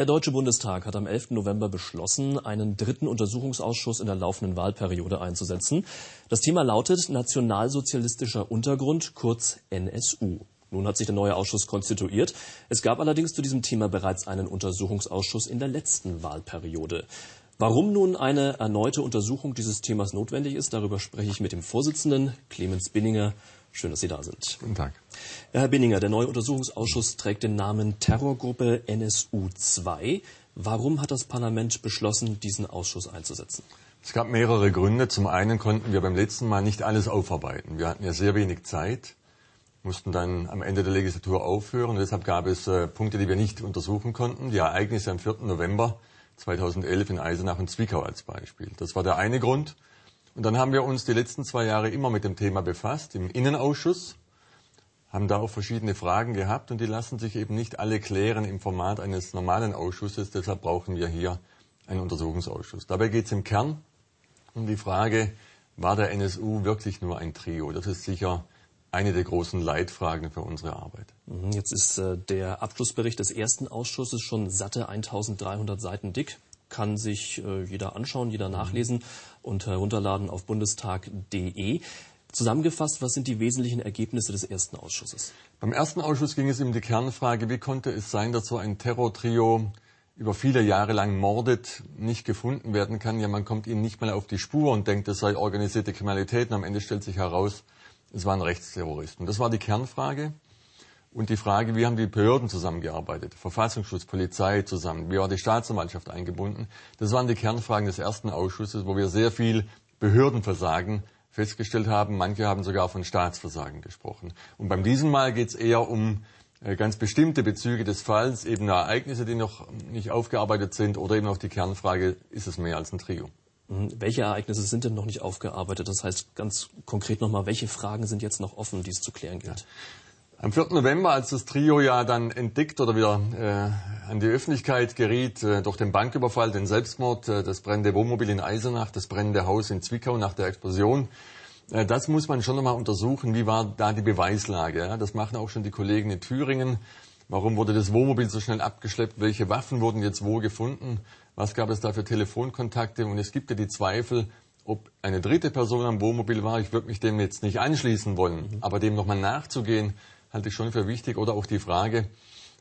Der Deutsche Bundestag hat am 11. November beschlossen, einen dritten Untersuchungsausschuss in der laufenden Wahlperiode einzusetzen. Das Thema lautet Nationalsozialistischer Untergrund, kurz NSU. Nun hat sich der neue Ausschuss konstituiert. Es gab allerdings zu diesem Thema bereits einen Untersuchungsausschuss in der letzten Wahlperiode. Warum nun eine erneute Untersuchung dieses Themas notwendig ist, darüber spreche ich mit dem Vorsitzenden Clemens Binninger. Schön, dass Sie da sind. Guten Tag. Herr Binninger, der neue Untersuchungsausschuss trägt den Namen Terrorgruppe NSU 2. Warum hat das Parlament beschlossen, diesen Ausschuss einzusetzen? Es gab mehrere Gründe. Zum einen konnten wir beim letzten Mal nicht alles aufarbeiten. Wir hatten ja sehr wenig Zeit, mussten dann am Ende der Legislatur aufhören. Und deshalb gab es äh, Punkte, die wir nicht untersuchen konnten. Die Ereignisse am 4. November 2011 in Eisenach und Zwickau als Beispiel. Das war der eine Grund. Und dann haben wir uns die letzten zwei Jahre immer mit dem Thema befasst, im Innenausschuss, haben da auch verschiedene Fragen gehabt und die lassen sich eben nicht alle klären im Format eines normalen Ausschusses. Deshalb brauchen wir hier einen Untersuchungsausschuss. Dabei geht es im Kern um die Frage, war der NSU wirklich nur ein Trio? Das ist sicher eine der großen Leitfragen für unsere Arbeit. Mhm, jetzt ist äh, der Abschlussbericht des ersten Ausschusses schon satte 1300 Seiten dick. Kann sich äh, jeder anschauen, jeder nachlesen und herunterladen auf bundestag.de. Zusammengefasst, was sind die wesentlichen Ergebnisse des ersten Ausschusses? Beim ersten Ausschuss ging es um die Kernfrage, wie konnte es sein, dass so ein Terrortrio über viele Jahre lang mordet, nicht gefunden werden kann. Ja, man kommt ihnen nicht mal auf die Spur und denkt, es sei organisierte Kriminalität und am Ende stellt sich heraus, es waren Rechtsterroristen. Das war die Kernfrage. Und die Frage, wie haben die Behörden zusammengearbeitet? Verfassungsschutz, Polizei zusammen. Wie war die Staatsanwaltschaft eingebunden? Das waren die Kernfragen des ersten Ausschusses, wo wir sehr viel Behördenversagen festgestellt haben. Manche haben sogar von Staatsversagen gesprochen. Und beim diesem Mal geht es eher um äh, ganz bestimmte Bezüge des Falls, eben Ereignisse, die noch nicht aufgearbeitet sind oder eben auch die Kernfrage, ist es mehr als ein Trio? Mhm. Welche Ereignisse sind denn noch nicht aufgearbeitet? Das heißt ganz konkret nochmal, welche Fragen sind jetzt noch offen, die es zu klären gilt? Am 4. November, als das Trio ja dann entdeckt oder wieder äh, an die Öffentlichkeit geriet äh, durch den Banküberfall, den Selbstmord, äh, das brennende Wohnmobil in Eisenach, das brennende Haus in Zwickau nach der Explosion, äh, das muss man schon nochmal untersuchen. Wie war da die Beweislage? Ja? Das machen auch schon die Kollegen in Thüringen. Warum wurde das Wohnmobil so schnell abgeschleppt? Welche Waffen wurden jetzt wo gefunden? Was gab es da für Telefonkontakte? Und es gibt ja die Zweifel, ob eine dritte Person am Wohnmobil war. Ich würde mich dem jetzt nicht anschließen wollen, mhm. aber dem nochmal nachzugehen, halte ich schon für wichtig. Oder auch die Frage,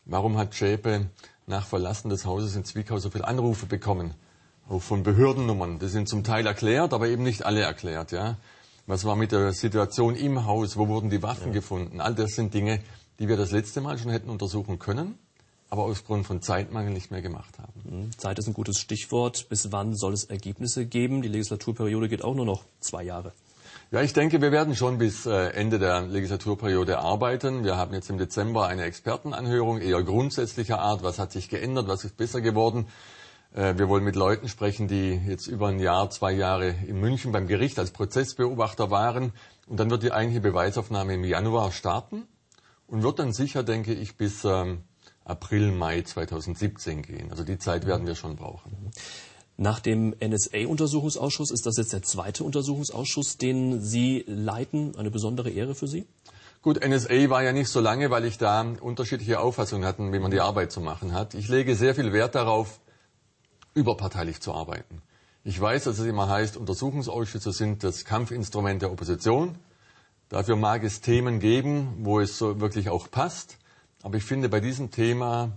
warum hat Schäpe nach Verlassen des Hauses in Zwickau so viele Anrufe bekommen? Auch von Behördennummern. Die sind zum Teil erklärt, aber eben nicht alle erklärt. Ja? Was war mit der Situation im Haus? Wo wurden die Waffen ja. gefunden? All das sind Dinge, die wir das letzte Mal schon hätten untersuchen können, aber aus Grund von Zeitmangel nicht mehr gemacht haben. Mhm. Zeit ist ein gutes Stichwort. Bis wann soll es Ergebnisse geben? Die Legislaturperiode geht auch nur noch zwei Jahre. Ja, ich denke, wir werden schon bis äh, Ende der Legislaturperiode arbeiten. Wir haben jetzt im Dezember eine Expertenanhörung eher grundsätzlicher Art. Was hat sich geändert? Was ist besser geworden? Äh, wir wollen mit Leuten sprechen, die jetzt über ein Jahr, zwei Jahre in München beim Gericht als Prozessbeobachter waren. Und dann wird die eigentliche Beweisaufnahme im Januar starten und wird dann sicher, denke ich, bis ähm, April, Mai 2017 gehen. Also die Zeit werden wir schon brauchen. Nach dem NSA-Untersuchungsausschuss ist das jetzt der zweite Untersuchungsausschuss, den Sie leiten. Eine besondere Ehre für Sie? Gut, NSA war ja nicht so lange, weil ich da unterschiedliche Auffassungen hatte, wie man die Arbeit zu machen hat. Ich lege sehr viel Wert darauf, überparteilich zu arbeiten. Ich weiß, dass es immer heißt, Untersuchungsausschüsse sind das Kampfinstrument der Opposition. Dafür mag es Themen geben, wo es so wirklich auch passt. Aber ich finde, bei diesem Thema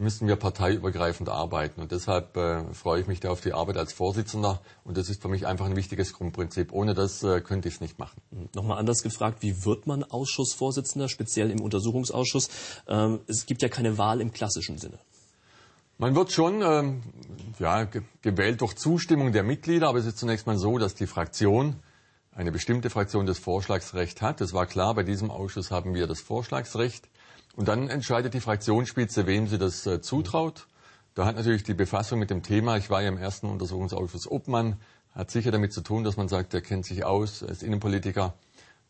müssen wir parteiübergreifend arbeiten. Und deshalb äh, freue ich mich da auf die Arbeit als Vorsitzender. Und das ist für mich einfach ein wichtiges Grundprinzip. Ohne das äh, könnte ich es nicht machen. Hm, nochmal anders gefragt, wie wird man Ausschussvorsitzender, speziell im Untersuchungsausschuss? Ähm, es gibt ja keine Wahl im klassischen Sinne. Man wird schon ähm, ja, gewählt durch Zustimmung der Mitglieder, aber es ist zunächst mal so, dass die Fraktion eine bestimmte Fraktion das Vorschlagsrecht hat. Das war klar, bei diesem Ausschuss haben wir das Vorschlagsrecht. Und dann entscheidet die Fraktionsspitze, wem sie das äh, zutraut. Da hat natürlich die Befassung mit dem Thema, ich war ja im ersten Untersuchungsausschuss Obmann, hat sicher damit zu tun, dass man sagt, er kennt sich aus, er ist Innenpolitiker.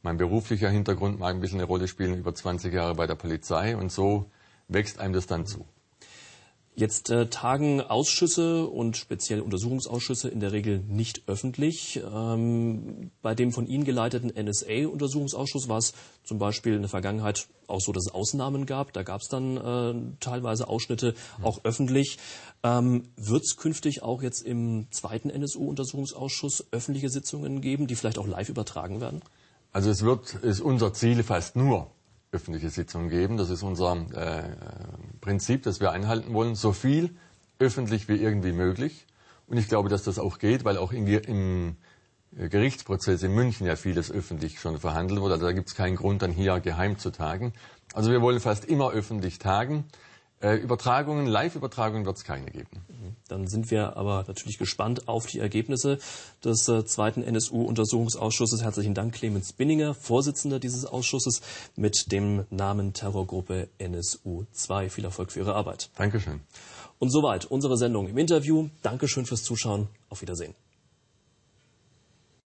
Mein beruflicher Hintergrund mag ein bisschen eine Rolle spielen, über 20 Jahre bei der Polizei und so wächst einem das dann zu. Jetzt äh, tagen Ausschüsse und speziell Untersuchungsausschüsse in der Regel nicht öffentlich. Ähm, bei dem von Ihnen geleiteten NSA-Untersuchungsausschuss war es zum Beispiel in der Vergangenheit auch so, dass es Ausnahmen gab. Da gab es dann äh, teilweise Ausschnitte auch öffentlich. Ähm, Wird es künftig auch jetzt im zweiten NSU-Untersuchungsausschuss öffentliche Sitzungen geben, die vielleicht auch live übertragen werden? Also es wird, ist unser Ziel fast nur öffentliche Sitzungen geben. Das ist unser äh, Prinzip, das wir einhalten wollen. So viel öffentlich wie irgendwie möglich. Und ich glaube, dass das auch geht, weil auch in, im Gerichtsprozess in München ja vieles öffentlich schon verhandelt wurde. Also da gibt es keinen Grund, dann hier geheim zu tagen. Also wir wollen fast immer öffentlich tagen. Äh, Übertragungen, Live-Übertragungen wird es keine geben. Dann sind wir aber natürlich gespannt auf die Ergebnisse des äh, zweiten NSU-Untersuchungsausschusses. Herzlichen Dank, Clemens Binninger, Vorsitzender dieses Ausschusses mit dem Namen Terrorgruppe NSU 2. Viel Erfolg für Ihre Arbeit. Dankeschön. Und soweit unsere Sendung im Interview. Dankeschön fürs Zuschauen. Auf Wiedersehen.